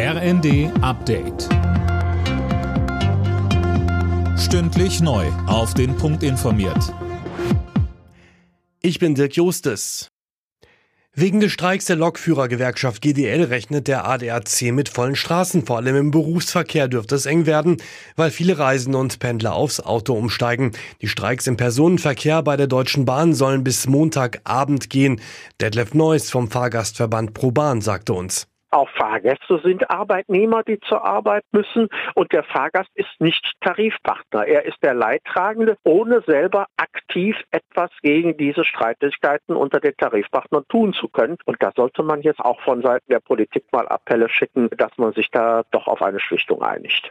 RND Update. Stündlich neu. Auf den Punkt informiert. Ich bin Dirk Jostes. Wegen des Streiks der Lokführergewerkschaft GDL rechnet der ADAC mit vollen Straßen. Vor allem im Berufsverkehr dürfte es eng werden, weil viele Reisende und Pendler aufs Auto umsteigen. Die Streiks im Personenverkehr bei der Deutschen Bahn sollen bis Montagabend gehen. Detlef Neuss vom Fahrgastverband ProBahn sagte uns. Auch Fahrgäste sind Arbeitnehmer, die zur Arbeit müssen und der Fahrgast ist nicht Tarifpartner. Er ist der Leidtragende, ohne selber aktiv etwas gegen diese Streitigkeiten unter den Tarifpartnern tun zu können. Und da sollte man jetzt auch von Seiten der Politik mal Appelle schicken, dass man sich da doch auf eine Schlichtung einigt.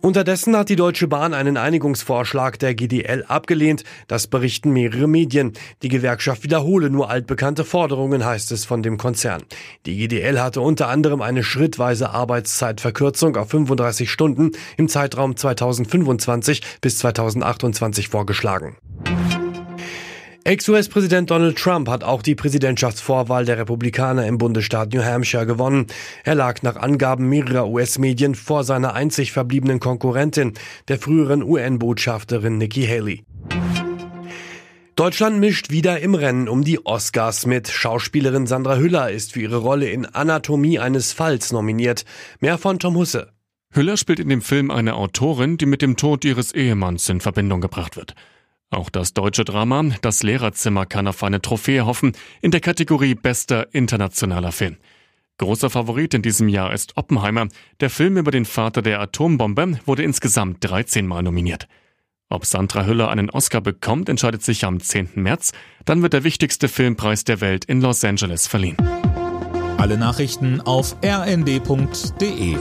Unterdessen hat die Deutsche Bahn einen Einigungsvorschlag der GDL abgelehnt. Das berichten mehrere Medien. Die Gewerkschaft wiederhole nur altbekannte Forderungen, heißt es von dem Konzern. Die GDL hatte unter anderem eine schrittweise Arbeitszeitverkürzung auf 35 Stunden im Zeitraum 2025 bis 2028 vorgeschlagen. Ex-US-Präsident Donald Trump hat auch die Präsidentschaftsvorwahl der Republikaner im Bundesstaat New Hampshire gewonnen. Er lag nach Angaben mehrerer US-Medien vor seiner einzig verbliebenen Konkurrentin, der früheren UN-Botschafterin Nikki Haley. Deutschland mischt wieder im Rennen um die Oscars mit. Schauspielerin Sandra Hüller ist für ihre Rolle in Anatomie eines Falls nominiert. Mehr von Tom Husse. Hüller spielt in dem Film eine Autorin, die mit dem Tod ihres Ehemanns in Verbindung gebracht wird. Auch das deutsche Drama Das Lehrerzimmer kann auf eine Trophäe hoffen in der Kategorie Bester internationaler Film. Großer Favorit in diesem Jahr ist Oppenheimer. Der Film über den Vater der Atombombe wurde insgesamt 13 Mal nominiert. Ob Sandra Hüller einen Oscar bekommt, entscheidet sich am 10. März. Dann wird der wichtigste Filmpreis der Welt in Los Angeles verliehen. Alle Nachrichten auf rnd.de